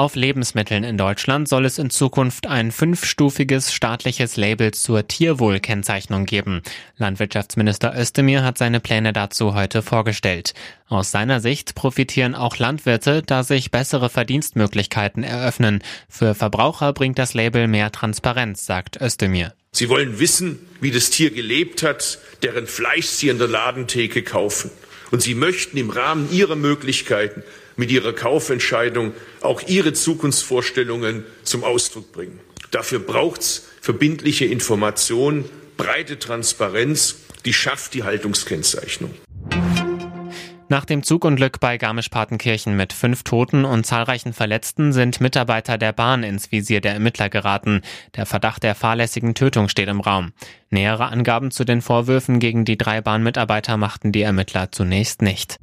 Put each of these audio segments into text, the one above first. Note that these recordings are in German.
Auf Lebensmitteln in Deutschland soll es in Zukunft ein fünfstufiges staatliches Label zur Tierwohlkennzeichnung geben. Landwirtschaftsminister Özdemir hat seine Pläne dazu heute vorgestellt. Aus seiner Sicht profitieren auch Landwirte, da sich bessere Verdienstmöglichkeiten eröffnen. Für Verbraucher bringt das Label mehr Transparenz, sagt Özdemir. Sie wollen wissen, wie das Tier gelebt hat, deren Fleisch Sie in der Ladentheke kaufen. Und Sie möchten im Rahmen Ihrer Möglichkeiten mit Ihrer Kaufentscheidung auch Ihre Zukunftsvorstellungen zum Ausdruck bringen. Dafür braucht es verbindliche Information, breite Transparenz, die schafft die Haltungskennzeichnung. Nach dem Zugunglück bei Garmisch-Partenkirchen mit fünf Toten und zahlreichen Verletzten sind Mitarbeiter der Bahn ins Visier der Ermittler geraten. Der Verdacht der fahrlässigen Tötung steht im Raum. Nähere Angaben zu den Vorwürfen gegen die drei Bahnmitarbeiter machten die Ermittler zunächst nicht.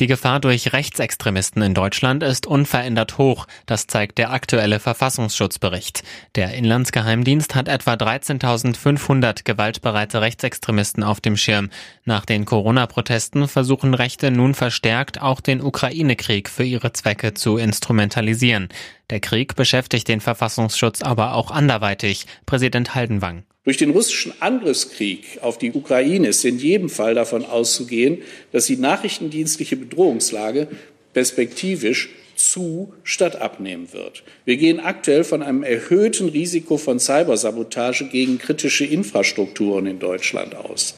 Die Gefahr durch Rechtsextremisten in Deutschland ist unverändert hoch, das zeigt der aktuelle Verfassungsschutzbericht. Der Inlandsgeheimdienst hat etwa 13.500 gewaltbereite Rechtsextremisten auf dem Schirm. Nach den Corona-Protesten versuchen Rechte nun verstärkt auch den Ukraine-Krieg für ihre Zwecke zu instrumentalisieren. Der Krieg beschäftigt den Verfassungsschutz aber auch anderweitig. Präsident Haldenwang. Durch den russischen Angriffskrieg auf die Ukraine ist in jedem Fall davon auszugehen, dass die nachrichtendienstliche Bedrohungslage perspektivisch zu statt abnehmen wird. Wir gehen aktuell von einem erhöhten Risiko von Cybersabotage gegen kritische Infrastrukturen in Deutschland aus.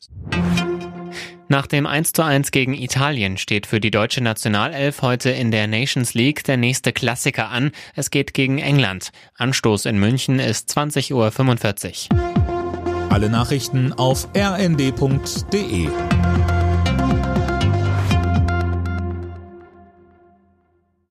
Nach dem 1:1 gegen Italien steht für die deutsche Nationalelf heute in der Nations League der nächste Klassiker an. Es geht gegen England. Anstoß in München ist 20.45 Uhr. Alle Nachrichten auf rnd.de